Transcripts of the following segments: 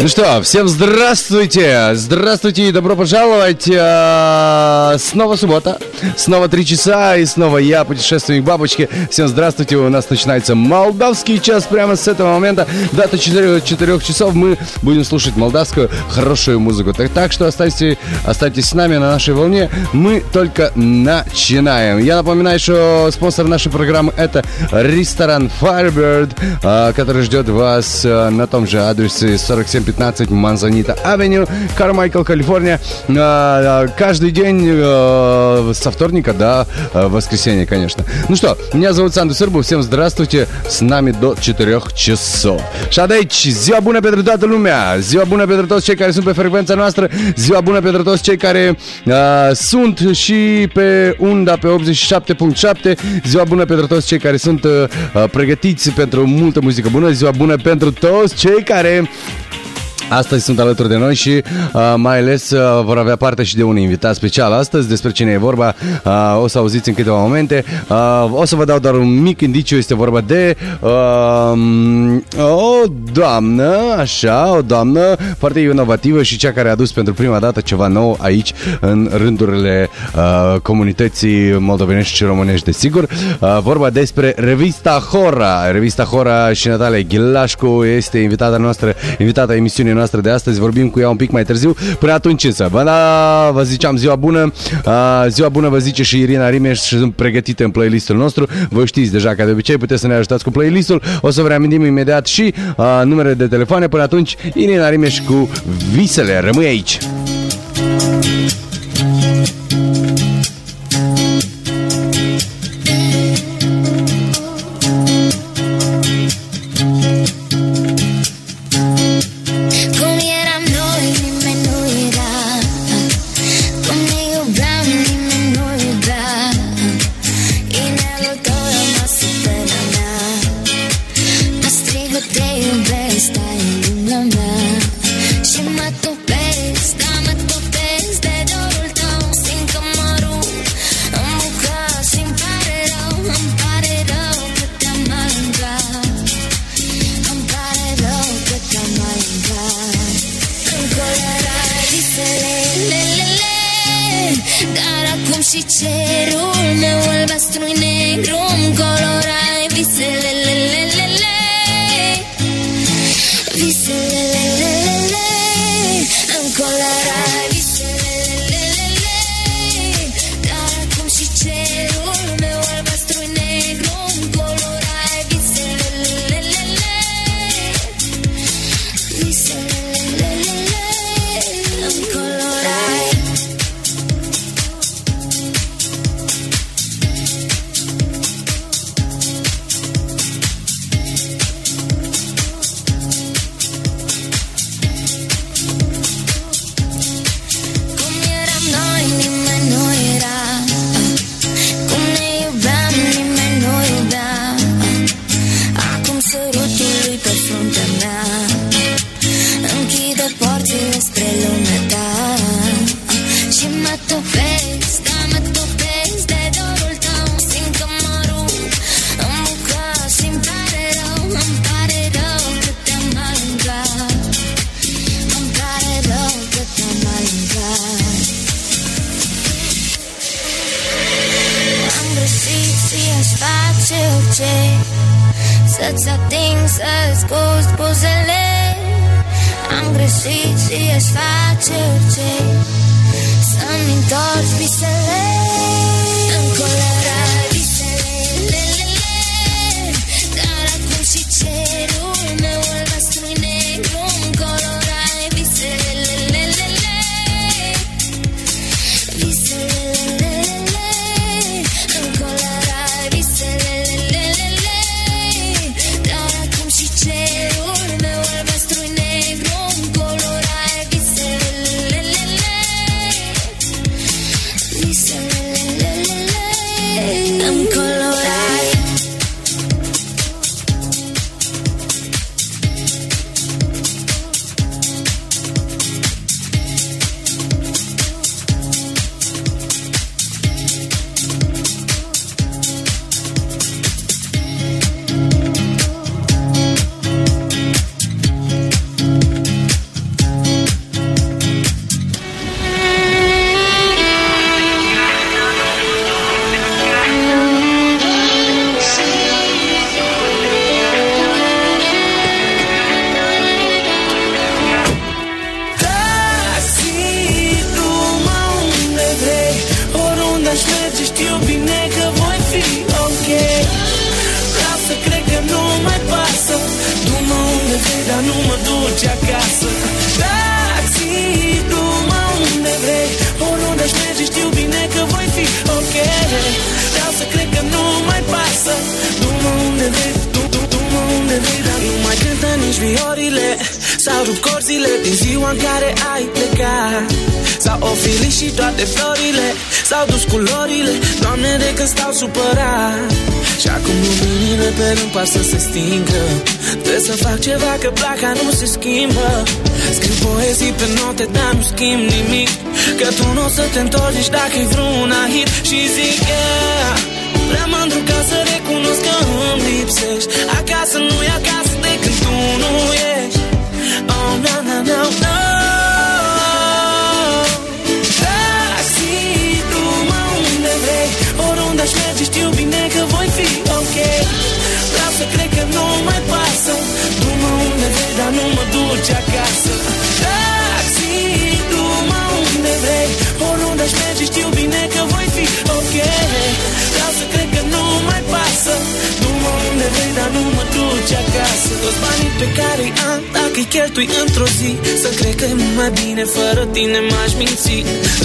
Ну что, всем здравствуйте! Здравствуйте и добро пожаловать! А, снова суббота, снова три часа и снова я, путешественник бабочки. Всем здравствуйте! У нас начинается молдавский час прямо с этого момента. До 4, 4 часов мы будем слушать молдавскую хорошую музыку. Так, так что оставьте, оставайтесь с нами на нашей волне. Мы только начинаем. Я напоминаю, что спонсор нашей программы это ресторан Firebird, а, который ждет вас а, на том же адресе 47 15 Манзанита Авеню, Кармайкл, Калифорния. А, каждый день а, со вторника до воскресенья, конечно. Ну что, меня зовут Санду Сырбу, всем здравствуйте, с nami до 4 часов. Și aici, ziua bună pentru toată lumea, ziua bună pentru toți cei care sunt pe frecvența noastră, ziua bună pentru toți cei care uh, sunt și pe unda pe 87.7, ziua bună pentru toți cei care sunt uh, pregătiți pentru multă muzică bună, ziua bună pentru toți cei care Astăzi sunt alături de noi și uh, mai ales uh, vor avea parte și de un invitat special astăzi. Despre cine e vorba uh, o să auziți în câteva momente. Uh, o să vă dau doar un mic indiciu. Este vorba de uh, o doamnă, așa, o doamnă foarte inovativă și cea care a adus pentru prima dată ceva nou aici în rândurile uh, comunității moldovenești și românești, desigur. Uh, vorba despre revista Hora. Revista Hora și Natalia Ghilașcu este invitata noastră, invitata emisiunii noastră de astăzi. Vorbim cu ea un pic mai târziu. Până atunci însă, vă, da, vă ziceam ziua bună. Uh, ziua bună vă zice și Irina Rimeș și sunt pregătite în playlistul nostru. Vă știți deja, ca de obicei, puteți să ne ajutați cu playlistul. O să vă reamintim imediat și uh, numerele de telefoane. Până atunci, Irina Rimeș cu visele. Rămâi aici! Viorile S-au rupt corzile din ziua în care ai plecat. S-au ofilit și toate florile. S-au dus culorile Doamne, de când stau supărat. Și acum luminile pe rând par să se stingă. Trebuie să fac ceva că placa nu se schimbă. Scriu poezii pe note, dar nu schimb nimic. Că tu nu o să te întorci nici dacă-i vreuna hit. Și zic, yeah Prea mândru ca să recunosc că îmi lipsești. Acasă nu e acasă ești. Oh, no, no, no, no Taxi, du-mă unde vrei. Oriunde aș merge știu bine că voi fi ok. Vreau să cred că nu mai pasă Du-mă unde vrei, dar nu mă duci acasă vrei, dar nu mă duci acasă. Toți banii pe care i am, dacă îi cheltui într-o zi Să cred că e mai bine. Fără tine m-aș minți.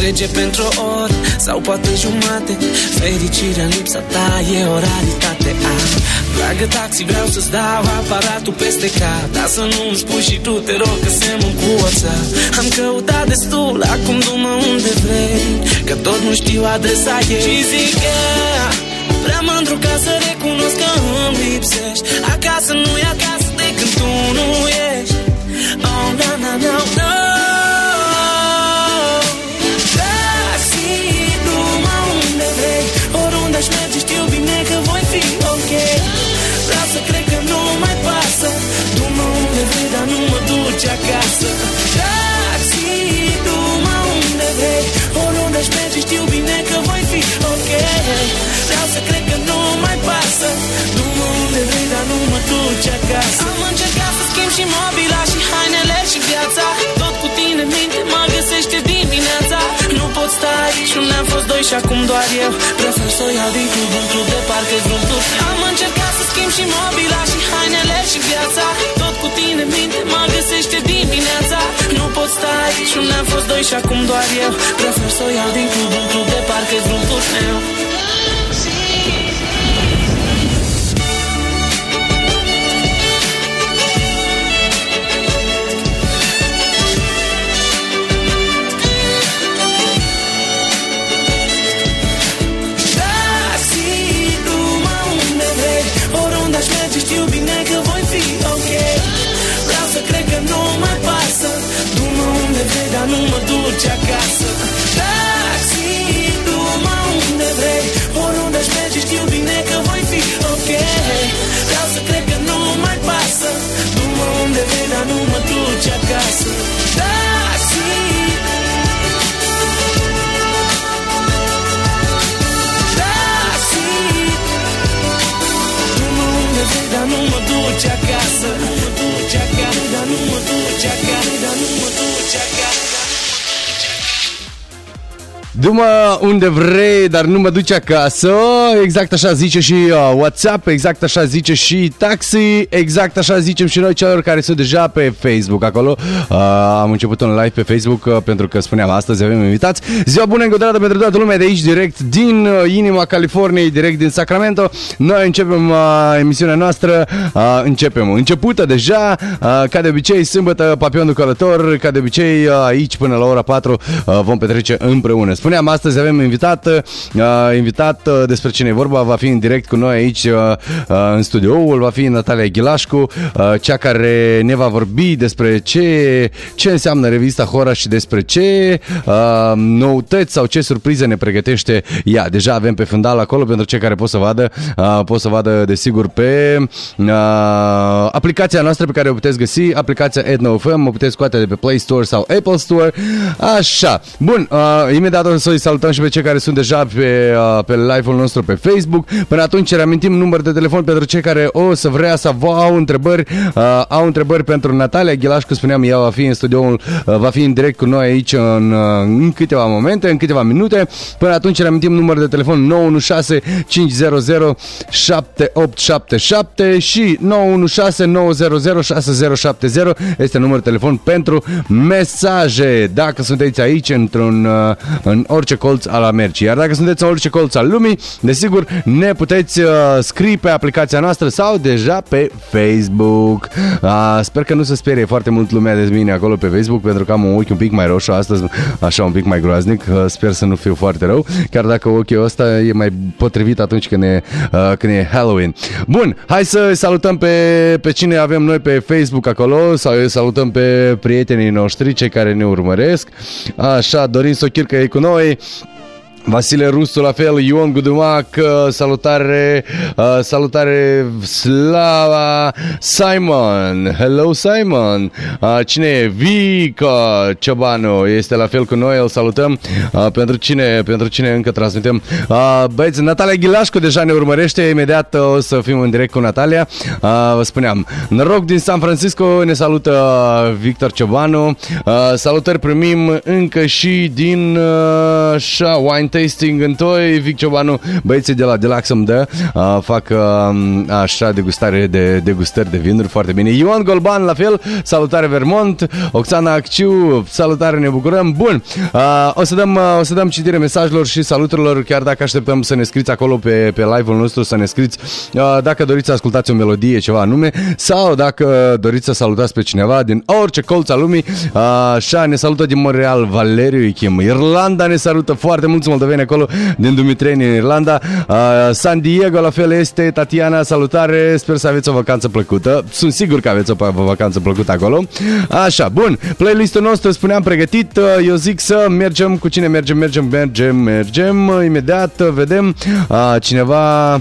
Rege pentru o oră sau poate jumate. Fericirea în lipsa ta e o raritate. Ah, Dragă taxi, vreau să-ți dau aparatul peste cap. Dar să nu-mi spui și tu, te rog că semn cu WhatsApp Am căutat destul, acum du-mă unde vrei. Că tot nu știu adresa ei. Și zic că Prea mândru ca să recunosc că îmi lipsești. Acasă nu e acasă nu mă duci acasă Am încercat să schimb și mobila și hainele și viața. Tot cu tine minte mă găsește dimineața. Nu pot sta aici, nu ne-am fost doi și acum doar eu. Prefer să o iau din club în club de parcă vreun tur. Am încercat să schimb și mobila și hainele și viața. Tot cu tine minte mă găsește dimineața. Nu pot sta aici, nu ne-am fost doi și acum doar eu. Prefer să o iau din club în club de parcă vreun turneu Taxi, nu mă duci acasă. Taxi, du-mă unde vrei. Oriunde aș merge știu bine că voi fi ok. Vreau să cred că nu mai pasă. Du-mă unde vrei, dar nu mă duci acasă Du-mă unde vrei, dar nu mă duci acasă. Exact așa zice și uh, WhatsApp Exact așa zice și Taxi Exact așa zicem și noi celor care sunt deja pe Facebook acolo. Uh, Am început un live pe Facebook uh, Pentru că spuneam astăzi avem invitați. Ziua bună încă o dată pentru toată lumea de aici Direct din uh, inima Californiei Direct din Sacramento. Noi începem uh, emisiunea noastră uh, Începem, începută deja. Uh, Ca de obicei, sâmbătă, papionul călător Ca de obicei, uh, aici până la ora 4 uh, Vom petrece împreună Spuneam, astăzi avem invitat, uh, invitat uh, despre cine e vorba, va fi în direct cu noi aici uh, uh, în studioul, va fi Natalia Ghilașcu, uh, cea care ne va vorbi despre ce, ce înseamnă revista Hora și despre ce uh, noutăți sau ce surprize ne pregătește ea. Deja avem pe fundal acolo pentru cei care pot să vadă, uh, pot să vadă desigur pe uh, aplicația noastră pe care o puteți găsi, aplicația EdnoFM, o puteți scoate de pe Play Store sau Apple Store. Așa. Bun, uh, imediat o să-i salutăm și pe cei care sunt deja pe, uh, pe live-ul nostru pe Facebook. Până atunci reamintim număr de telefon pentru cei care o să vrea să vă au întrebări. Uh, au întrebări pentru Natalia Ghilașcu, spuneam, ea va fi în studioul, uh, va fi în direct cu noi aici în, uh, în câteva momente, în câteva minute. Până atunci reamintim număr de telefon 916 500 7877 și 916 900 6070 este numărul de telefon pentru mesaje. Dacă sunteți aici într-un uh, în orice colț al Americii. Iar dacă sunteți în orice colț al lumii, desigur ne puteți uh, scrie pe aplicația noastră sau deja pe Facebook. Uh, sper că nu se sperie foarte mult lumea de mine acolo pe Facebook pentru că am un ochi un pic mai roșu astăzi, așa un pic mai groaznic. Uh, sper să nu fiu foarte rău, chiar dacă ochiul ăsta e mai potrivit atunci când e, uh, când e Halloween. Bun, hai să salutăm pe, pe cine avem noi pe Facebook acolo, sau salutăm pe prietenii noștri, cei care ne urmăresc. Așa, Dorin Sochircă e cu noi. Roy. Vasile Rusu, la fel, Ion Gudumac, uh, salutare, uh, salutare Slava, Simon, hello Simon, uh, cine e? Vica Ciobanu este la fel cu noi, îl salutăm, uh, pentru cine, pentru cine încă transmitem. Uh, băieți, Natalia Ghilașcu deja ne urmărește, imediat uh, o să fim în direct cu Natalia, uh, vă spuneam, noroc din San Francisco, ne salută uh, Victor Ciobanu, uh, salutări primim încă și din uh, Wine tasting în toi, Vic Ciobanu, băieții de la Delax îmi dă, uh, fac uh, așa degustare de degustări de vinuri foarte bine. Ioan Golban, la fel, salutare Vermont, Oxana Acciu, salutare, ne bucurăm. Bun, uh, o, să dăm, uh, o să dăm citire mesajelor și saluturilor, chiar dacă așteptăm să ne scriți acolo pe, pe live-ul nostru, să ne scriți uh, dacă doriți să ascultați o melodie, ceva anume, sau dacă doriți să salutați pe cineva din orice colț al lumii. Uh, așa, ne salută din Montreal Valeriu Ichim. Irlanda ne salută foarte mulți moldoveni acolo din Dumitreni în Irlanda. Uh, San Diego la fel este Tatiana, salutare, sper să aveți o vacanță plăcută. Sunt sigur că aveți o vacanță plăcută acolo. Așa, bun, playlistul nostru spuneam pregătit, uh, eu zic să mergem cu cine mergem, mergem, mergem, mergem, uh, imediat uh, vedem uh, cineva,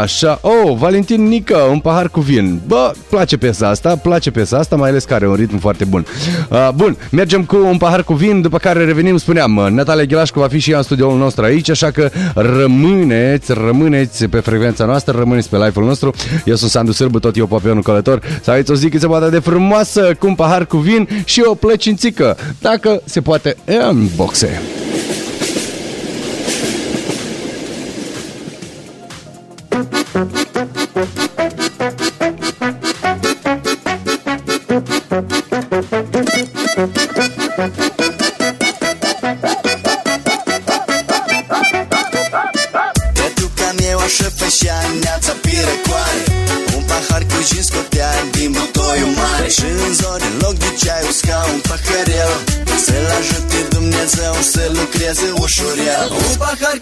așa, oh, Valentin Nică, un pahar cu vin. Bă, place piesa asta, place piesa asta, mai ales că are un ritm foarte bun. Uh, bun, mergem cu un pahar cu vin, după care revenim, spuneam, uh, Natalia Ghilașcu va fi și ea în studioul nostru aici, așa că rămâneți, rămâneți pe frecvența noastră, rămâneți pe live-ul nostru. Eu sunt Sandu Sârbu, tot eu papionul călător. Să aveți o zi cât se poate de frumoasă, cu un pahar cu vin și o plăcințică, dacă se poate în boxe.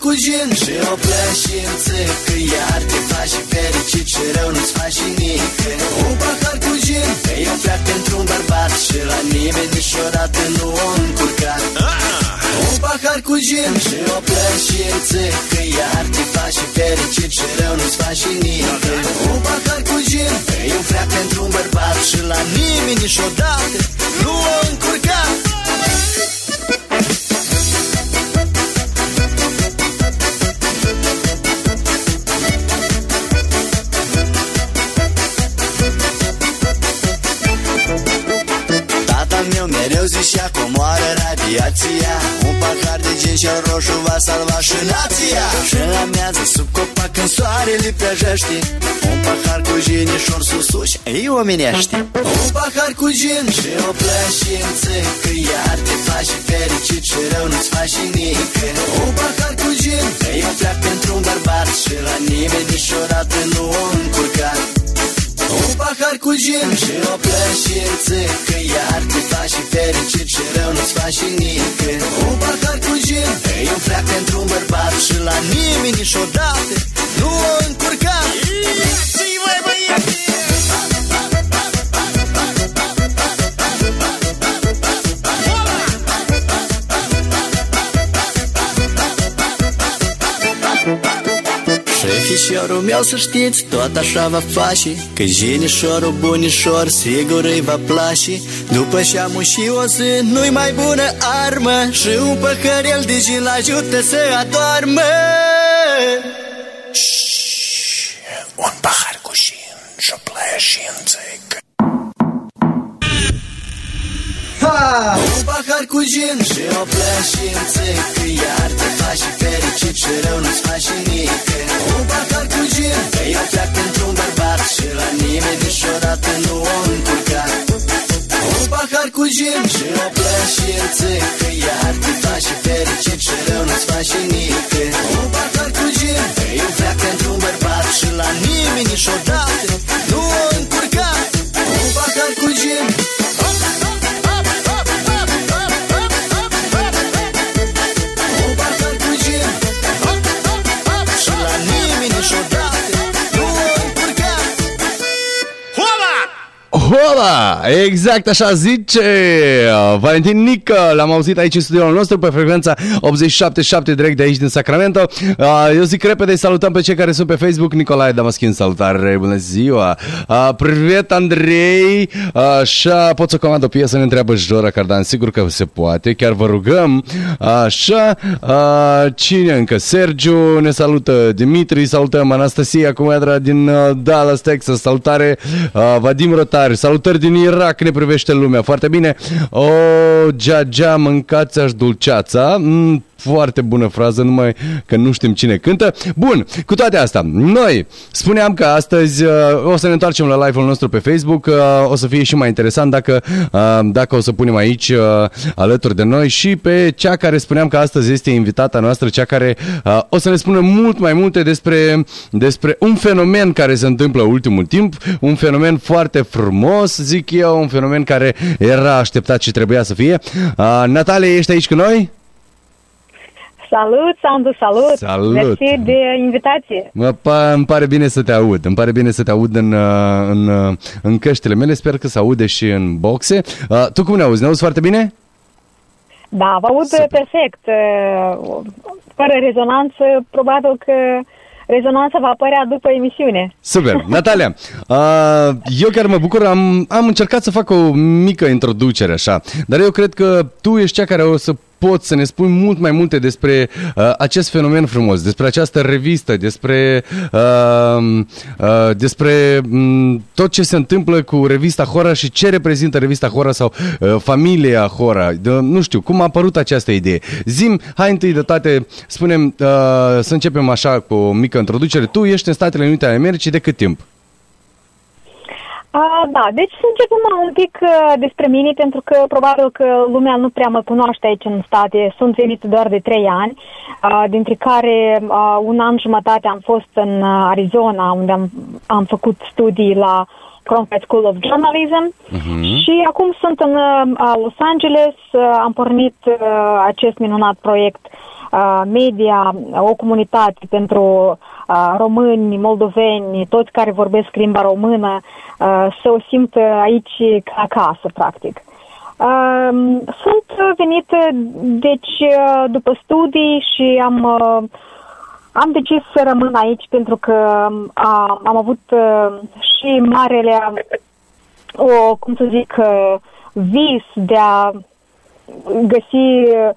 Cu gin și o plășință Că iar te faci fericit și rău nu-ți faci nimic Un pahar cu gin că e un fleac pentru un bărbat Și la nimeni niciodată nu o încurcat. Un pahar cu gin și o plășință Că iar te faci fericit și rău nu-ți faci nimic Un pahar cu gin E un freac pentru un bărbat Și la nimeni niciodată soarele prăjește Un pahar cu gin și or susuși îi omenește Un pahar cu gin și o plășință Că iar te faci fericit și rău nu-ți faci nimic Un pahar cu gin e un fleac pentru un bărbat Și la nimeni niciodată nu o încurcat un pahar cu gin și o plășință Că iar te faci fericit și rău nu-ți faci nimic Un pahar cu gin E un fleac pentru un bărbat Și la nimeni niciodată nu o încurca Și Șefișorul meu să știți, tot așa va face. Că jinișorul bunișor sigur îi va place. După ce am și o zi, nu-i mai bună armă. Și un păhărel de gin ajută să adoarmă cu gin. Și o plăși în țec Că iar te faci fericit și rău nu-ți faci nică Un pahar cu gin că eu pleac într-un bărbat Și la nimeni niciodată nu o încurca. Un pahar cu gin și o plăși în țec Că iar te faci fericit și rău nu-ți faci nică Un pahar cu gin că eu pleac într-un bărbat Și la nimeni niciodată nu o încurca. Un pahar cu gin Hola! Exact așa zice uh, Valentin Nică. L-am auzit aici în studioul nostru Pe frecvența 87.7 direct de aici din Sacramento. Uh, Eu zic repede Salutăm pe cei care sunt pe Facebook. Nicolae Damaschin, salutare, bună ziua. Uh, Privet Andrei Uh, Așa, pot să comand o piesă Ne întreabă Jora Cardan. Sigur că se poate, chiar vă rugăm. Așa uh, Cine încă? Sergiu ne salută Dimitri, salutăm Anastasia Comadra din uh, Dallas, Texas. Salutare uh, Vadim Rotar Salutări din Irak, ne privește lumea. Foarte bine. O, Gia, mâncați-aș dulceața. Mm, foarte bună frază, numai că nu știm cine cântă. Bun, cu toate astea, noi spuneam că astăzi uh, o să ne întoarcem la live-ul nostru pe Facebook, uh, o să fie și mai interesant dacă, uh, dacă o să punem aici uh, alături de noi și pe cea care spuneam că astăzi este invitata noastră, cea care uh, o să ne spună mult mai multe despre, despre un fenomen care se întâmplă ultimul timp, un fenomen foarte frumos, zic eu, un fenomen care era așteptat și trebuia să fie. Uh, Natalia, ești aici cu noi? Salut, Sandu, salut! Salut! Mersi de invitație. Mă, pa, îmi pare bine să te aud. Îmi pare bine să te aud în, uh, în, uh, în căștile mele. Sper că se aude și în boxe. Uh, tu cum ne auzi? Ne auzi foarte bine? Da, vă aud Super. perfect. uh, Fără rezonanță, probabil că rezonanța va apărea după emisiune. Super. Natalia, uh, eu chiar mă bucur. Am, am încercat să fac o mică introducere așa, dar eu cred că tu ești cea care o să poți să ne spui mult mai multe despre uh, acest fenomen frumos, despre această revistă, despre, uh, uh, despre um, tot ce se întâmplă cu revista Hora și ce reprezintă revista Hora sau uh, familia Hora. De, nu știu, cum a apărut această idee. Zim, hai întâi de toate, spunem, uh, să începem așa cu o mică introducere. Tu ești în Statele Unite ale Americii de cât timp? A, da, deci să începem un pic uh, despre mine, pentru că probabil că lumea nu prea mă cunoaște aici în state. Sunt venit doar de trei ani, uh, dintre care uh, un an jumătate am fost în uh, Arizona, unde am, am făcut studii la Cronkite School of Journalism și acum sunt în uh, Los Angeles, uh, am pornit uh, acest minunat proiect uh, media, o comunitate pentru uh, români, moldoveni, toți care vorbesc limba română, uh, să o simtă aici ca acasă, practic. Uh, sunt venit, uh, deci, uh, după studii și am, uh, am decis să rămân aici pentru că uh, am avut uh, și marele, o, cum să zic, uh, vis de a găsi uh,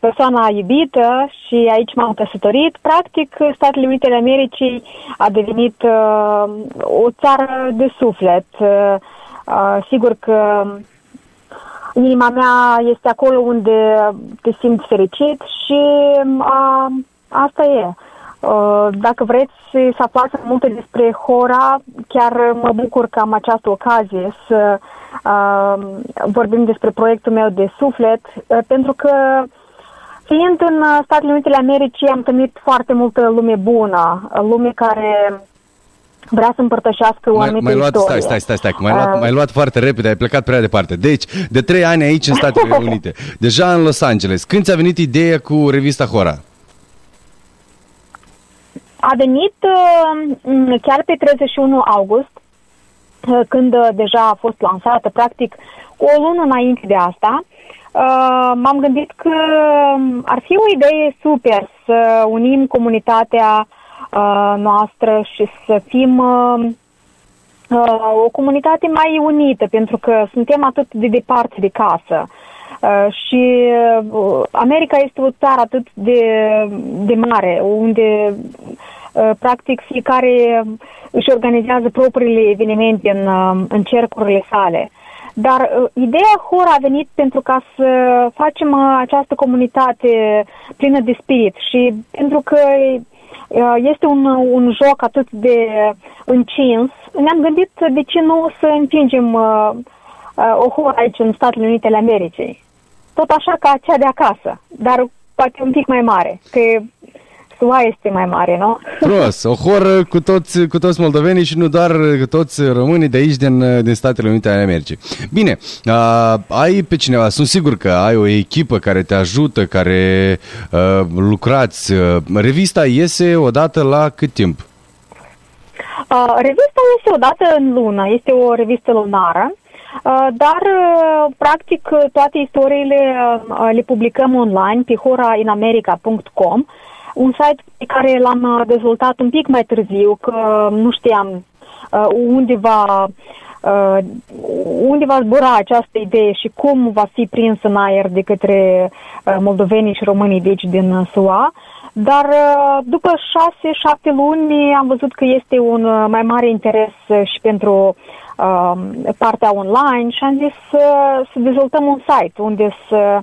persoana iubită și aici m-am căsătorit. Practic, Statele Unite ale Americii a devenit uh, o țară de suflet. Uh, uh, sigur că inima mea este acolo unde te simți fericit și uh, asta e. Uh, Dacă vreți să aflați mai multe despre Hora, chiar mă bucur că am această ocazie să uh, vorbim despre proiectul meu de suflet, uh, pentru că fiind în uh, Statele Unite ale Americii am întâlnit foarte multă lume bună, uh, lume care vrea să împărtășească o Mai, anumită mai luat, istorie. stai, stai, stai, stai, că mai luat, Uh, mai luat foarte repede, ai plecat prea departe. Deci, de trei ani aici în Statele Unite, deja în Los Angeles. Când ți-a venit ideea cu revista Hora? A venit uh, m, chiar pe 31 august, uh, când uh, deja a fost lansată, practic cu o lună înainte de asta. Uh, m-am gândit că um, ar fi o idee super să unim comunitatea uh, noastră și să fim uh, uh, o comunitate mai unită, pentru că suntem atât de departe de casă. Uh, și uh, America este o țară atât de, de mare, unde uh, practic fiecare își organizează propriile evenimente în, uh, în cercurile sale. Dar uh, ideea HOR a venit pentru ca să facem uh, această comunitate plină de spirit și pentru că uh, este un, un joc atât de încins, ne-am gândit de ce nu să împingem uh, uh, o HOR aici în Statele Unite ale Americii. Tot așa ca cea de acasă, dar poate un pic mai mare, că SUA este mai mare, nu? Frumos, o horă cu toți, cu toți moldovenii și nu doar cu toți românii de aici din, din Statele Unite ale Americii. Bine, uh, ai pe cineva, sunt sigur că ai o echipă care te ajută, care uh, lucrați. Uh, revista iese odată la cât timp? Uh, revista este o dată în lună, este o revistă lunară, uh, dar uh, practic toate istoriile uh, le publicăm online pe horainamerica.com, un site pe care l-am uh, dezvoltat un pic mai târziu, că nu știam uh, unde va uh, unde va zbura această idee și cum va fi prins în aer de către uh, moldovenii și românii de aici din uh, SUA. Dar uh, după șase, șapte luni am văzut că este un uh, mai mare interes uh, și pentru uh, partea online și am zis să, să dezvoltăm un site unde să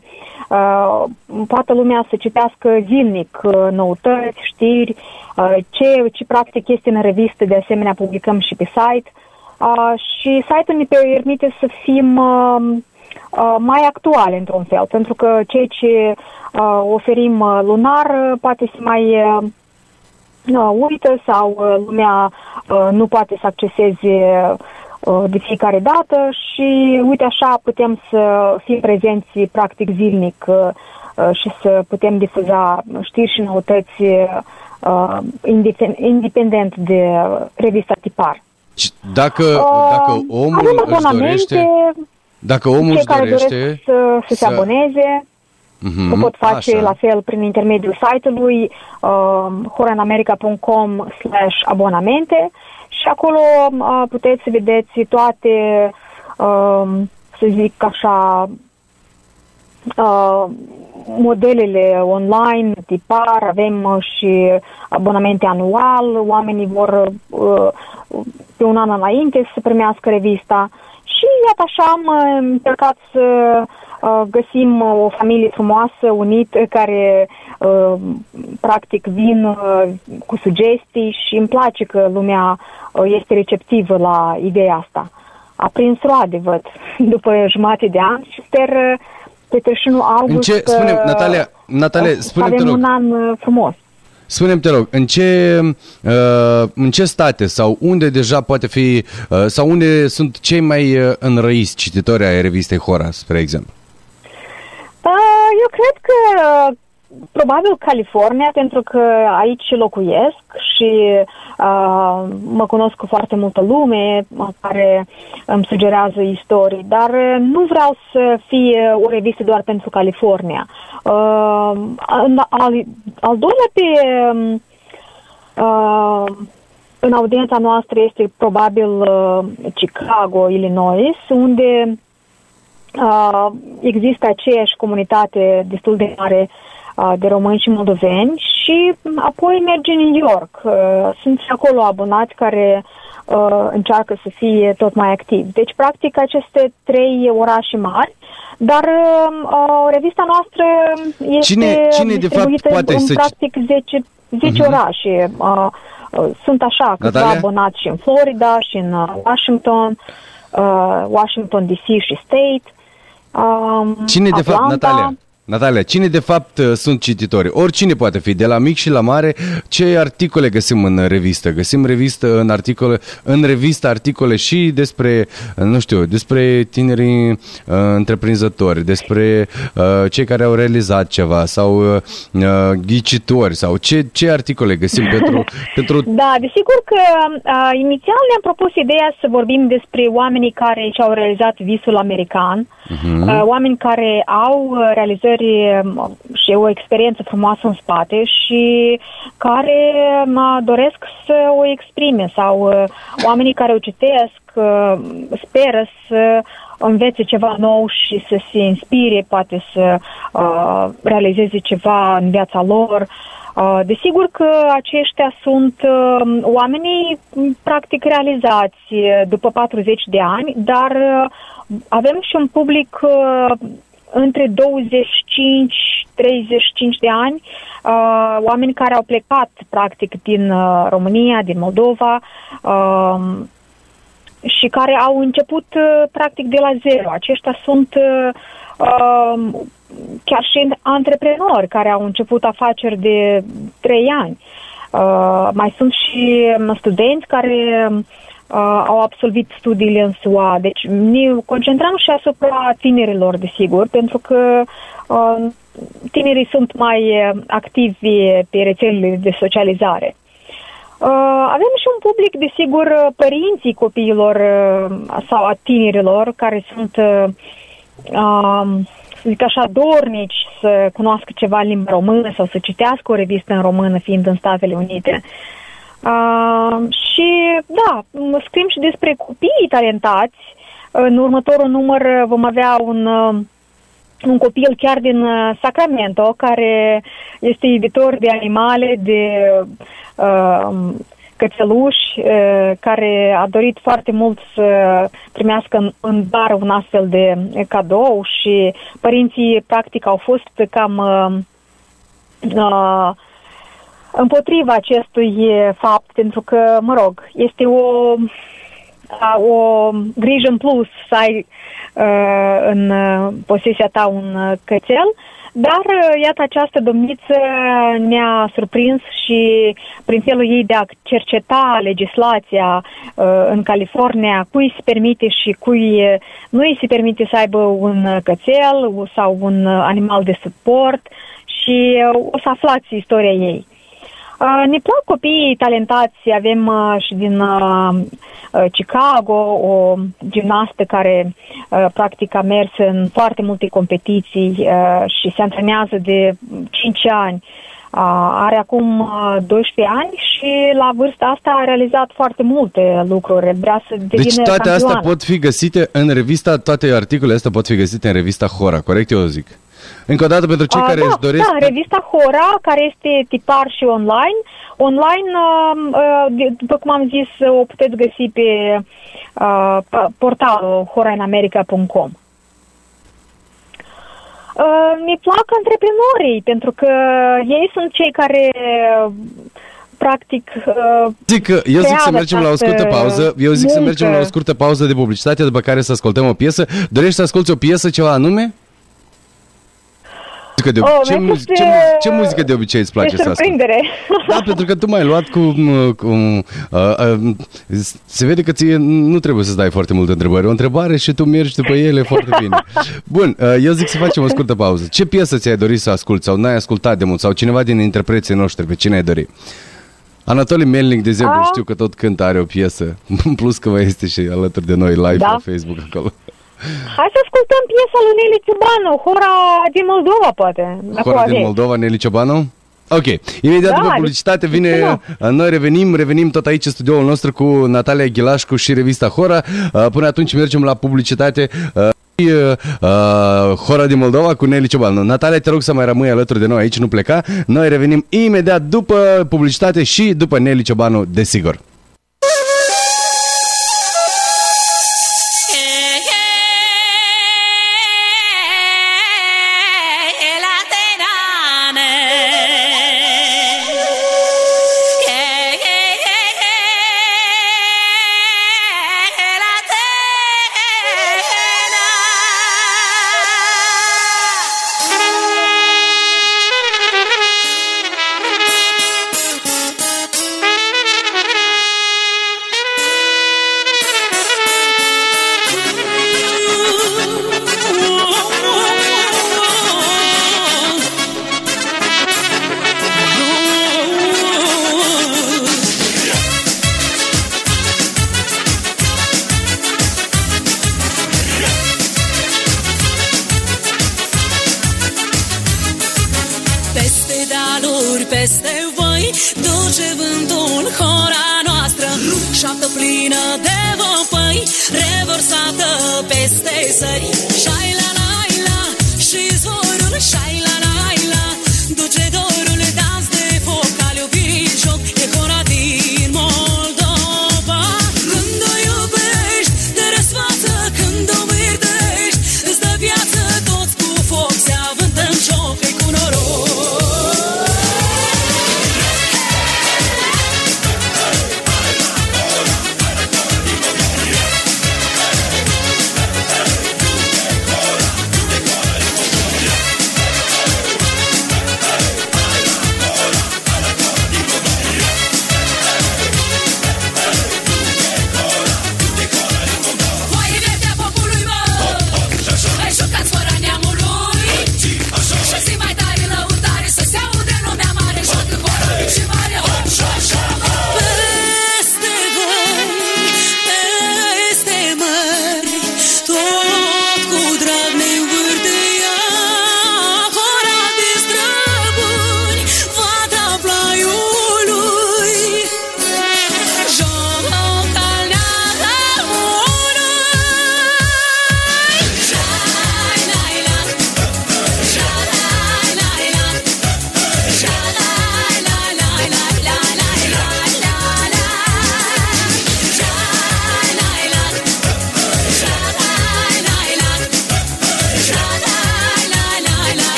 uh, poată lumea să citească zilnic uh, noutăți, știri, uh, ce, ce practic este în revistă, de asemenea publicăm și pe site. Uh, și site-ul ne permite să fim uh, uh, mai actuale într-un fel, pentru că ceea ce uh, oferim uh, lunar uh, poate să mai uh, uh, uită sau uh, lumea uh, nu poate să acceseze uh, de fiecare dată și uite așa putem să fim prezenți practic zilnic uh, uh, și să putem difuza știri și noutăți uh, indifen- independent de revista tipar. Și Dacă, Uh, dacă omul avem își abonamente, dorește... Dacă omul cei își care dorește... doresc să, să se să- aboneze, Mhm, o pot face așa. la fel prin intermediul site-ului uh, horanamerica.com slash abonamente și acolo uh, puteți să vedeți toate, uh, să zic așa, uh, modelele online, tipar, avem uh, și abonamente anual, oamenii vor uh, pe un an înainte să primească revista și iată așa am uh, încercat să uh, găsim uh, o familie frumoasă, unită, care uh, practic vin uh, cu sugestii și îmi place că lumea uh, este receptivă la ideea asta. A prins roade, văd, după jumate de an și sper uh, pe 31 august În ce, că spune Natalia, Natalia, să spune te avem rog, un an uh, frumos. Spune te rog, în ce, uh, în ce state sau unde deja poate fi, uh, sau unde sunt cei mai uh, înrăiți cititori ai revistei Hora, spre exemplu? Uh, Eu cred că uh, probabil California, pentru că aici locuiesc și uh, mă cunosc cu foarte multă lume uh, care îmi sugerează istorii, dar uh, nu vreau să fie o revistă doar pentru California. Uh, al, al, al doilea pe um, uh, în audiența noastră este probabil uh, Chicago, Illinois, unde uh, există aceeași comunitate destul de mare uh, de români și moldoveni și apoi merge în New York. Uh, sunt și acolo abonați care uh, încearcă să fie tot mai activi. Deci, practic, aceste trei orașe mari dar uh, revista noastră este Cine- cine, de fapt, distribuită poate în să- practic 10, 10 orașe. Uh, uh, sunt așa câțiva Natalia? abonați și în Florida, și în uh, Washington, uh, Washington DC și State. Um, Cine de fapt, Atlanta. Natalia, Natalia, cine de fapt uh, sunt cititori? Oricine poate fi, de la mic și la mare, ce articole găsim în revistă? Găsim revistă în articole, în revistă articole și despre, uh, nu știu, despre tinerii uh, întreprinzători, despre uh, cei care au realizat ceva sau uh, uh, ghicitori sau ce, ce articole găsim pentru, pentru Da, desigur că uh, inițial ne-am propus ideea să vorbim despre oamenii care și-au realizat visul american, uh-huh. uh, oameni care au uh, realizări tineri um, și o experiență frumoasă în spate și care uh, doresc să o exprime sau uh, oamenii care o citesc uh, speră să învețe ceva nou și să se inspire, poate să uh, realizeze ceva în viața lor. Uh, desigur că aceștia sunt uh, oamenii practic realizați după 40 de ani, dar uh, avem și un public uh, între 25 35 de ani, uh, oameni care au plecat practic din uh, România, din Moldova uh, și care au început uh, practic de la zero. Aceștia sunt uh, uh, chiar și antreprenori care au început afaceri de 3 ani. Uh, mai sunt și studenți care uh, uh, au absolvit studiile în SUA. Deci ne concentrăm și asupra tinerilor, desigur, pentru că uh, tinerii sunt mai uh, activi pe rețelele de socializare. Uh, avem și un public, desigur, părinții copiilor uh, sau a tinerilor care sunt, uh, uh, să zic așa, dornici să cunoască ceva în limba română sau să citească o revistă în română, fiind în Statele Unite. Uh, Uh, și da, scriem și despre copiii talentați. În următorul număr vom avea un, un copil chiar din Sacramento care este iubitor de animale, de uh, cățeluși, uh, care a dorit foarte mult să primească în, în bar un astfel de cadou și părinții practic au fost cam uh, uh, împotriva acestui fapt, pentru că, mă rog, este o, o grijă în plus să ai uh, în posesia ta un cățel, dar, iată, această domniță ne-a surprins și prin felul ei de a cerceta legislația uh, în California, cui se permite și cui nu îi se permite să aibă un cățel sau un animal de suport și o să aflați istoria ei. Uh, ne plac copiii talentați, avem uh, și din uh, Chicago o gimnastă care practic a mers în foarte multe competiții și se antrenează de 5 ani. Are acum 12 ani și la vârsta asta a realizat foarte multe lucruri. Vrea să devină Deci toate campioană. astea pot fi găsite în revista, toate articolele astea pot fi găsite în revista Hora, corect eu zic? Încă o dată pentru cei Uh, care da, își doresc... Da, revista Hora, care este tipar și online. Online, uh, uh, de- după cum am zis, o puteți găsi pe uh, p- portalul horainamerica.com. Uh, mi plac antreprenorii, pentru că ei sunt cei care uh, practic uh, Zic că eu zic să creează mergem la o scurtă această pauză. Eu zic să muncă. mergem la o scurtă pauză de publicitate, după care să ascultăm o piesă. Dorești să asculti o piesă, ceva anume? Muzică de Oh, ce, mi-ai muzi- pus, ce, uh, mu- ce muzică de obicei îți place de să asculti? surprindere. Da, pentru că tu m-ai luat cu... m, cu uh, uh, se vede că ție nu trebuie să-ți dai foarte multe întrebări. O întrebare și tu mergi după ele foarte bine. Bun, uh, eu zic să facem o scurtă pauză. Ce piesă ți-ai dorit să asculti sau n-ai ascultat de mult? Sau cineva din interpreții noștri, pe cine ai dori? Anatoli Melnic, de exemplu, A. știu că tot cântă, are o piesă. În plus că mai este și alături de noi live Da. pe Facebook acolo. Hai să ascultăm piesa lui Nelly Ciubanu, Hora din Moldova, poate. dacă o Hora din aveți. Moldova, Nelly Ciobanu? Ok, imediat Da, după deci- publicitate de ce vine, noi revenim, revenim tot aici în studioul nostru cu Natalia Ghilașcu și revista Hora. Uh, Până atunci mergem la publicitate. uh, și, uh, uh, Hora din Moldova cu Nelly Ciobanu. Natalia, te rog să mai rămâi alături de noi aici, nu pleca. Noi revenim imediat după publicitate și după Nelly Ciobanu, desigur.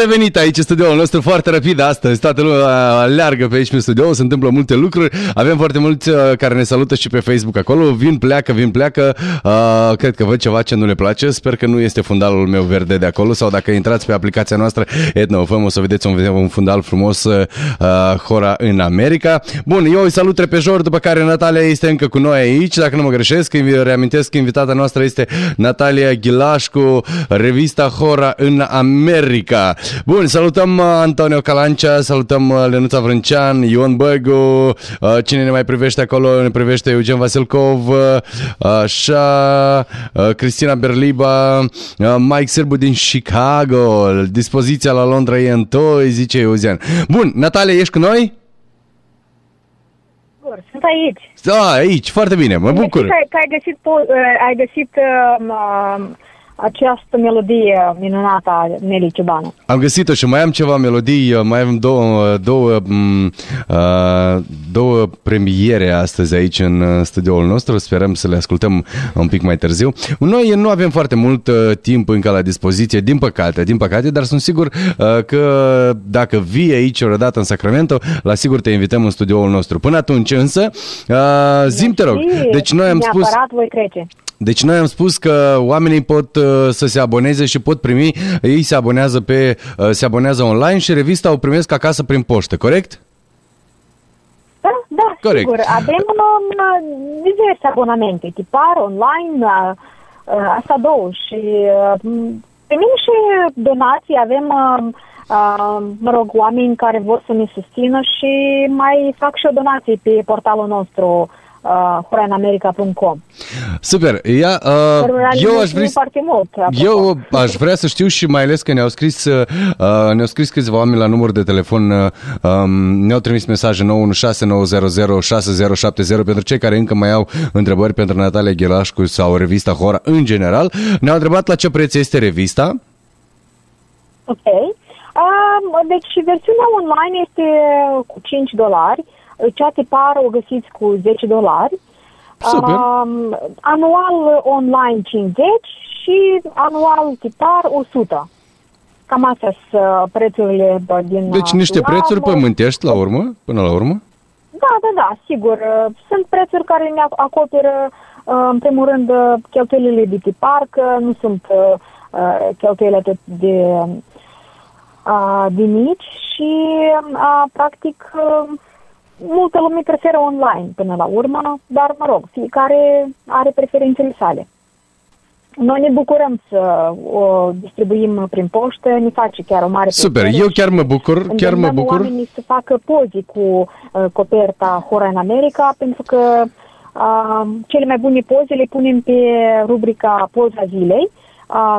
Revenit aici în studioul nostru foarte rapid astăzi. Toată lumea aleargă pe aici prin studio, se întâmplă multe lucruri. Avem foarte mulți uh, care ne salută și pe Facebook acolo. Vin, pleacă, vin, pleacă. Uh, cred că văd ceva ce nu le place. Sper că nu este fundalul meu verde de acolo sau dacă intrați pe aplicația noastră Etno FM o să vedeți un, un fundal frumos uh, Hora în America. Bun, eu îi salut repejor, după care Natalia este încă cu noi aici. Dacă nu mă greșesc, îmi reamintesc că invitata noastră este Natalia Ghilașcu, revista Hora în America. Bun, salutăm uh, Antonio Calancea, salutăm uh, Lenuța Vrâncean, Ion Băgu, uh, cine ne mai privește acolo, ne privește Eugen Vasilcov, uh, așa, uh, Cristina Berliba, uh, Mike Sârbu din Chicago, dispoziția la Londra e întoi, zice Eugen. Bun, Natalia, ești cu noi? Sigur, sunt aici. Da, aici, foarte bine, mă bucur. Că, că ai găsit, po- uh, ai găsit uh, uh, această melodie minunată a Nelly Ciobanu. Am găsit-o și mai am ceva melodii, uh, mai avem două, două, m, uh, două premiere astăzi aici în uh, studioul nostru, sperăm să le ascultăm un pic mai târziu. Noi nu avem foarte mult uh, timp încă la dispoziție, din păcate, din păcate, dar sunt sigur uh, că dacă vii aici o dată în Sacramento, la sigur te invităm în studioul nostru. Până atunci însă, uh, zim te rog, Și deci noi am spus... Neapărat voi trece. Deci noi am spus că oamenii pot uh, să se aboneze și pot primi, ei se abonează pe uh, se abonează online și revista o primesc acasă prin poștă, corect? Da, da, Corect. sigur. Avem um, diverse abonamente, tipar, online, uh, uh, asta două. Și uh, primim și donații, avem, uh, uh, mă rog, oameni care vor să ne susțină și mai fac și o donație pe portalul nostru uh, horainamerica.com. Super. Ia, uh, eu aș vrea foarte mult. apropo. eu aș vrea să știu și mai ales că ne-au scris uh, ne-au scris câțiva oameni la număr de telefon uh, um, ne-au trimis mesaje 916-900-6070 pentru cei care încă mai au întrebări pentru Natalia Ghelașcu sau revista Hora în general. Ne-au întrebat la ce preț este revista. Ok. Um, deci versiunea online este cu 5 dolari, cea tipar o găsiți cu 10 dolari. Super. Um, anual online 50 și anual tipar 100. Cam astea sunt uh, prețurile bă, din Deci uh, niște la- prețuri pământești la urmă, până la urmă. Da, da, da, sigur. Uh, Sunt prețuri care ne acoperă, uh, în primul rând, uh, cheltuielile de tipar, că nu sunt uh, uh, cheltuieli atât de, uh, de mici și, uh, practic, uh, multă lume preferă online până la urmă, dar, mă rog, fiecare are preferințele sale. Noi ne bucurăm să o distribuim prin poștă, ne face chiar o mare Super, plăcere eu și chiar mă bucur, chiar mă îndemnăm bucur. oamenii să facă poze cu uh, coperta Hora în America, pentru că uh, cele mai bune poze le punem pe rubrica Poza Zilei, uh,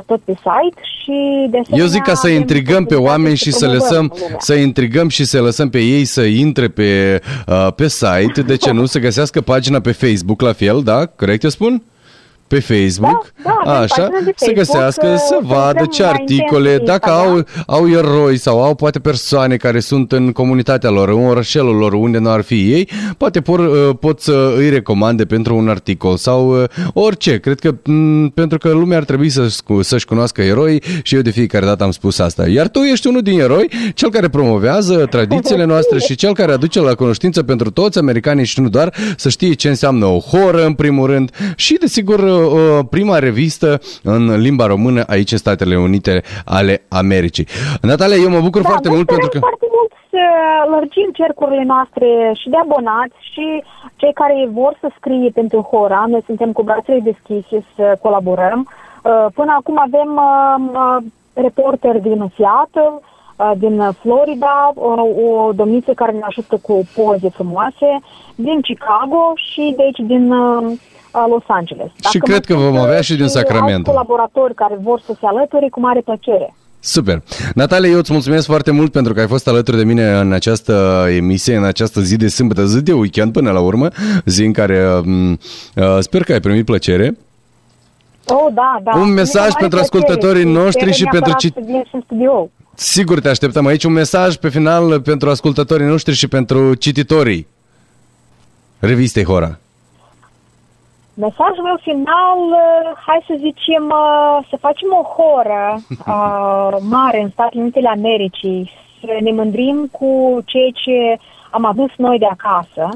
tot pe site și de asemenea... Eu zic ca să avem intrigăm pe posibilitatea oameni și să promovăm lăsăm, lumea. să intrigăm și să lăsăm pe ei să intre pe, uh, pe site, de ce nu, să găsească pagina pe Facebook la fel, da? Corect eu spun? Pe Facebook, Da, da, avem așa, pagina de să Facebook, găsească, uh, să o să vadă dăm ce mai articole, intens pe dacă au, Instagram. au eroi sau au poate persoane care sunt în comunitatea lor, în orășelul lor, unde nu ar fi ei, poate por, uh, pot să îi recomande pentru un articol sau uh, orice. Cred că m, pentru că lumea ar trebui să, să-și cunoască eroi și eu de fiecare dată am spus asta. Iar tu ești unul din eroi, cel care promovează tradițiile noastre și cel care aduce la cunoștință pentru toți americanii și nu doar să știe ce înseamnă o horă în primul rând și desigur uh, prima revistă în limba română aici în Statele Unite ale Americii. Natalia, eu mă bucur foarte noi mult pentru că... sperăm foarte mult să lărgim cercurile noastre și de abonați și cei care vor să scrie pentru Hora. Noi suntem cu brațele deschise să colaborăm. Uh, Până acum avem uh, uh, reporteri din Seattle, uh, din Florida, uh, o domniță care ne ajută cu poze frumoase, din Chicago și de aici din uh, Los Angeles. Și Dacă cred mai că vom sunt, avea uh, și din Sacramento. alți colaboratori care vor să se alăture, cu mare plăcere. Super. Natalia, eu îți mulțumesc foarte mult pentru că ai fost alături de mine în această emisie, în această zi de sâmbătă, zi de weekend până la urmă, zi în care um, uh, sper că ai primit plăcere. Oh, da, da. Un mesaj Cu mare pentru plăcere ascultătorii noștri sper și neapărat pentru ci- să vin și în studio. Sigur te așteptăm aici. Un mesaj pe final pentru ascultătorii noștri și pentru cititorii revistei Hora. Mesajul meu final, uh, hai să zicem, uh, să facem o horă uh, mare în Statele Unite ale Americii, să ne mândrim cu ceea ce am adus noi de acasă,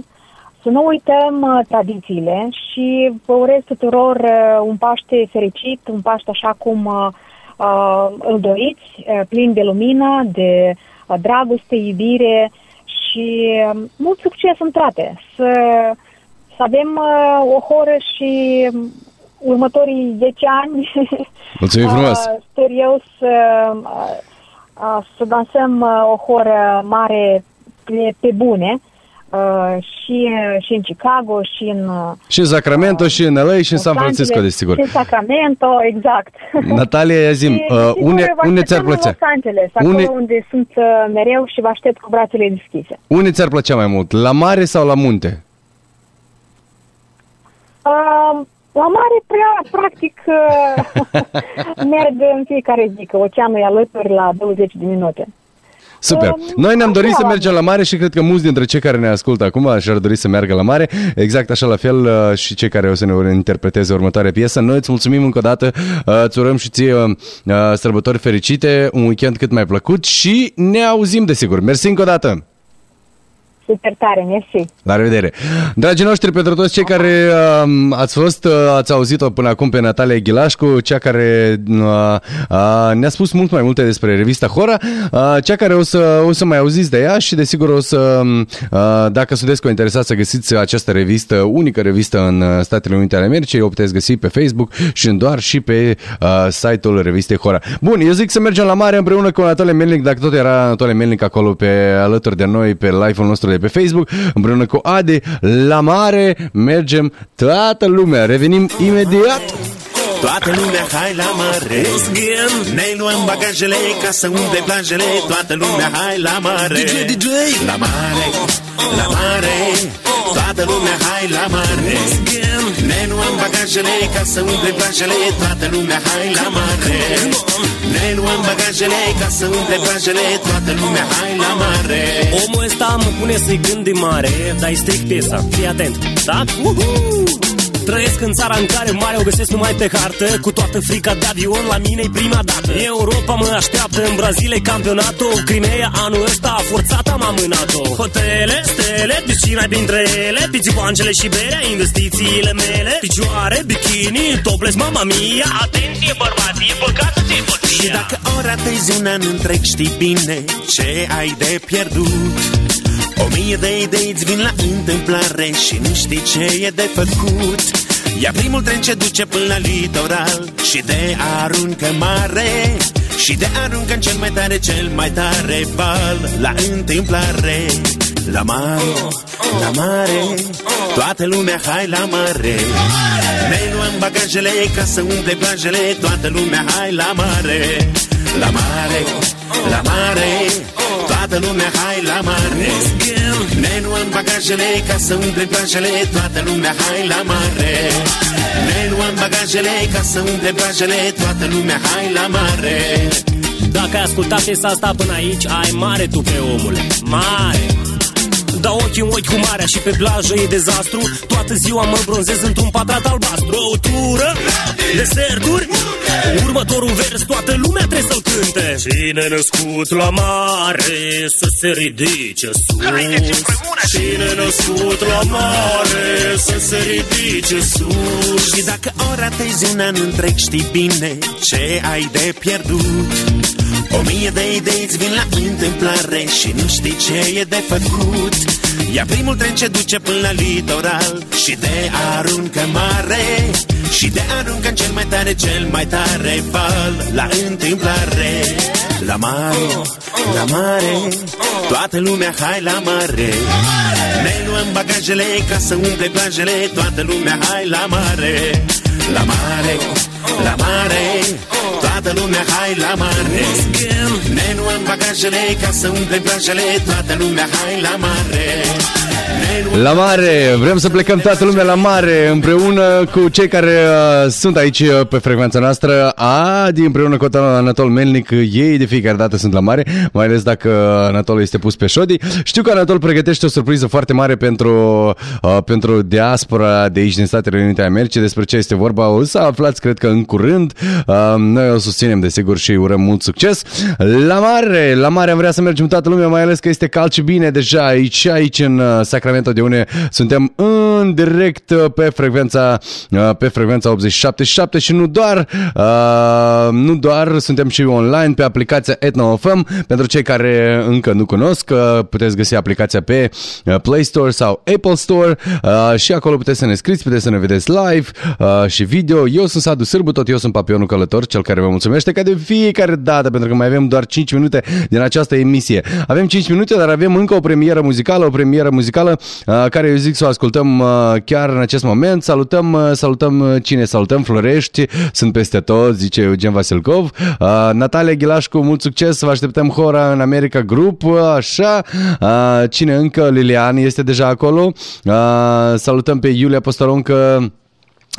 să nu uităm uh, tradițiile și vă urez tuturor uh, un Paște fericit, un Paște așa cum uh, uh, îl doriți, uh, plin de lumină, de uh, dragoste, iubire și uh, mult succes în toate. Să, să avem uh, o horă și um, următorii 10 ani Mulțumim frumos! uh, sper eu să, uh, uh, să dansăm uh, o horă mare pe, pe bune uh, și, uh, și în Chicago și în uh, Și în Sacramento, și în LA, și în San Los Francisco, Angeles, desigur. Și în Sacramento, exact. Natalia, ia zi Și, uh, desigur, unde, vă unde ți-ar așteptăm în plăcea? Los Angeles, acolo Unde, unde sunt uh, mereu și vă aștept cu brațele deschise. unde ți-ar plăcea mai mult? La mare sau la munte? Uh, la mare, prea, practic, uh, merg în fiecare zi, că oceanul e alături la 20 de minute. Super. Um, Noi ne-am dorit așa, să la- mergem la mare și cred că mulți dintre cei care ne ascultă acum și-ar dori să meargă la mare. Exact așa la fel uh, și cei care o să ne interpreteze următoarea piesă. Noi îți mulțumim încă o dată, uh, îți urăm și ție uh, sărbători fericite, un weekend cât mai plăcut și ne auzim desigur. Mersi încă o dată! Super tare, mersi. La revedere! Dragii noștri, pentru toți cei care uh, ați fost, uh, ați auzit-o până acum pe Natalia Ghilașcu, cea care uh, uh, ne-a spus mult mai multe despre revista Hora, uh, cea care o să, o să mai auziți de ea și desigur o să, uh, dacă sunteți cu interesați să găsiți această revistă, unică revistă în uh, Statele Unite ale Americii, o puteți găsi pe Facebook și în doar și pe uh, site-ul revistei Hora. Bun, eu zic să mergem la mare împreună cu Anatole Melnic, dacă tot era Anatole Melnic acolo pe alături de noi pe live-ul nostru de pe Facebook, împreună cu Adi, la mare mergem toată lumea. Revenim imediat. Toată lumea, hai la mare. Ne luăm bagajele ca să umple plajele. Toată lumea, hai la mare. DJ, DJ La mare, la mare. Toată lumea, hai la mare. Ne luăm bagajele ca să umple plajele. Toată lumea, hai la mare. Ne luăm bagajele ca să umple plajele. Toată lumea, hai la mare. Omul ăsta mă pune să-i gândi mare. Dar e strict piesa, fii atent. Da? Uhu! Trăiesc în țara în care mare o găsesc numai pe hartă. Cu toată frica de avion la mine prima dată. Europa mă așteaptă în Brazilia campionatul Crimea. Anul ăsta forțat am amânat-o. Hotele, stele, piscina printre ele. Pițicoancele și berea, investițiile mele. Picioare, bikini, topless, mama mia. Atenție bărbații, e păcat să ți Și dacă ora târzi un an întreg știi bine ce ai de pierdut O mie de idei îți vin la întâmplare Și nu știi ce e de făcut. Ia primul tren ce duce până la litoral Și de aruncă mare Și de aruncă în cel mai tare, cel mai tare val La întâmplare. La mare, la mare Toată lumea hai la mare. Ne luăm bagajele ca să umple plajele Toată lumea hai la mare. La mare, la mare Toată lumea hai la mare. Ne luăm bagajele ca să umple plajele Toată lumea hai la mare. Ne luăm bagajele ca să umple plajele Toată lumea hai la mare. Dacă ai ascultat piesa asta până aici, ai mare tu pe omule Mare Da ochi în ochi cu marea și pe plajă e dezastru. Toată ziua mă bronzez într-un patrat albastru. Băutură, deserturi Următorul vers toată lumea trebuie să-l cânte. Cine născut la mare să se ridice sus. Cine născut la mare să se ridice sus. Și dacă ora tezi un an întreg știi bine ce ai de pierdut O mie de idei îți vin la întâmplare și nu știi ce e de făcut. Ia primul tren ce duce până la litoral și de aruncă mare Și de aruncă în cel mai tare, cel mai tare val la întâmplare. La mare, la mare, toată lumea hai la mare. Ne luăm bagajele ca să umple plajele Toată lumea hai la mare. La mare, la mare Toată lumea hai la mare. Ne luăm bagajele ca să umple plajele Toată lumea hai la mare. Ne luăm La mare, vrem să plecăm toată lumea la mare împreună cu cei care uh, sunt aici uh, pe frecvența noastră. Adi împreună cu Anatol Melnic, ei de fiecare dată sunt la mare, mai ales dacă Anatol este pus pe șodi. Știu că Anatol pregătește o surpriză foarte mare pentru, uh, pentru diaspora de aici din Statele Unite ale Americii. Despre ce este vorba o să aflați, cred că în curând. Uh, noi o susținem, desigur, și urăm mult succes. La mare, la mare am vrea să mergem toată lumea, mai ales că este cald și bine deja aici, aici în uh, Sacramento de unde suntem în direct uh, pe frecvența uh, pe frecvența 87 și nu doar uh, nu doar suntem și online pe aplicația EtnoFM pentru cei care încă nu cunosc uh, puteți găsi aplicația pe uh, Play Store sau Apple Store uh, și acolo puteți să ne scriți, puteți să ne vedeți live uh, și video. Eu sunt Sadu Sârbu, tot eu sunt Papionul Călător, cel care vă mulțumește ca de fiecare dată pentru că mai avem doar 5 minute din această emisie. Avem 5 minute, dar avem încă o premieră muzicală, o premieră muzicală uh, care eu zic să o ascultăm uh, chiar în acest moment. Salutăm, uh, salutăm uh, cine? Salutăm Florești, sunt peste tot, zice Eugen Vasilcov. Uh, Natalia Ghilașcu, mult succes, vă așteptăm Hora în America Group, uh, așa. Uh, cine încă? Lilian este deja acolo. Uh, salutăm pe Iulia Postoloncă.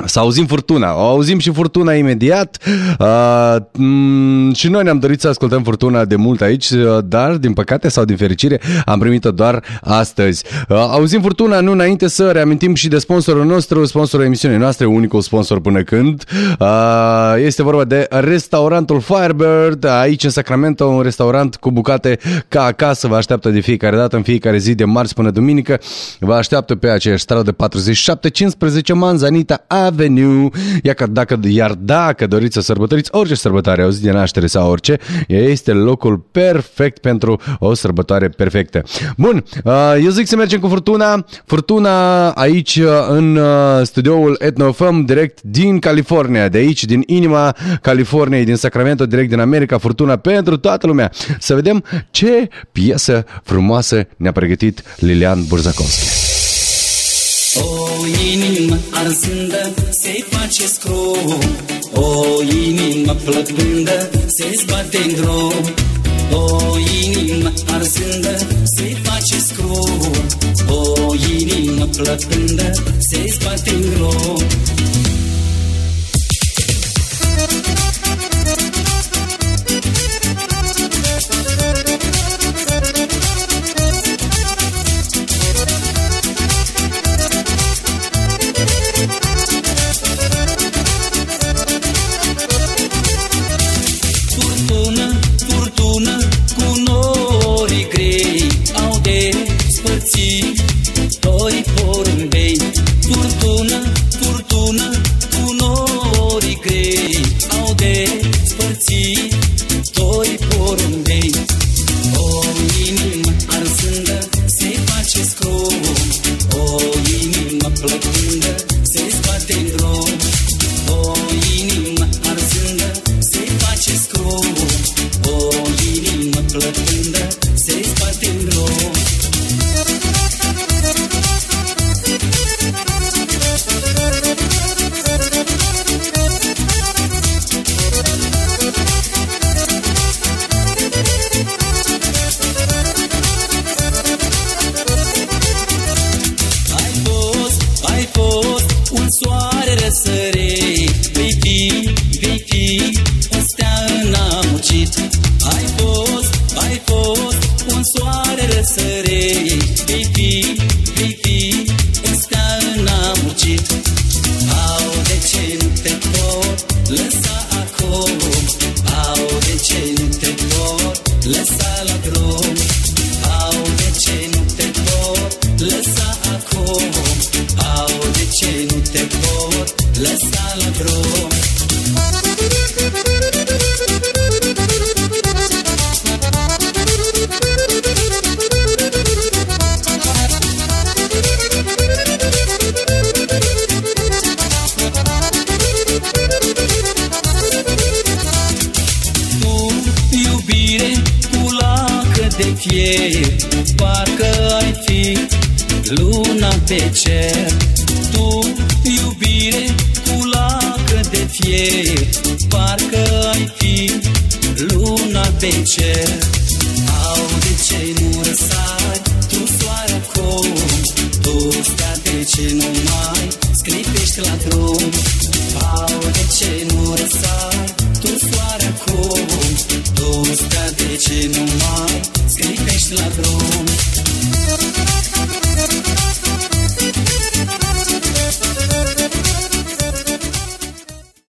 Să auzim furtuna. O auzim și furtuna imediat. Uh, m- și noi ne-am dorit să ascultăm furtuna de mult aici, uh, dar din păcate sau din fericire am primit-o doar astăzi. Uh, auzim furtuna nu înainte să reamintim și de sponsorul nostru, sponsorul emisiunii noastre, unicul sponsor până când. Uh, este vorba de restaurantul Firebird, aici în Sacramento, un restaurant cu bucate ca acasă. Vă așteaptă de fiecare dată, în fiecare zi, de marți până duminică. Vă așteaptă pe aceeași stradă 4715 Manzanita Avenue. Iar că dacă, iar dacă doriți să sărbătoriți orice sărbătoare, o zi de naștere sau orice, este locul perfect pentru o sărbătoare perfectă. Bun, uh, eu zic să mergem cu Furtuna. Furtuna aici uh, în uh, studioul Etnofăm, direct din California, de aici, din inima Californiei, din Sacramento, direct din America, Furtuna pentru toată lumea. Să vedem ce piesă frumoasă ne-a pregătit Lilian Burzakovski. O inimă arzândă se face scrum O inimă plăcândă se zbate în drum O inimă arzândă se face scrum O inimă plăcândă se zbate în drum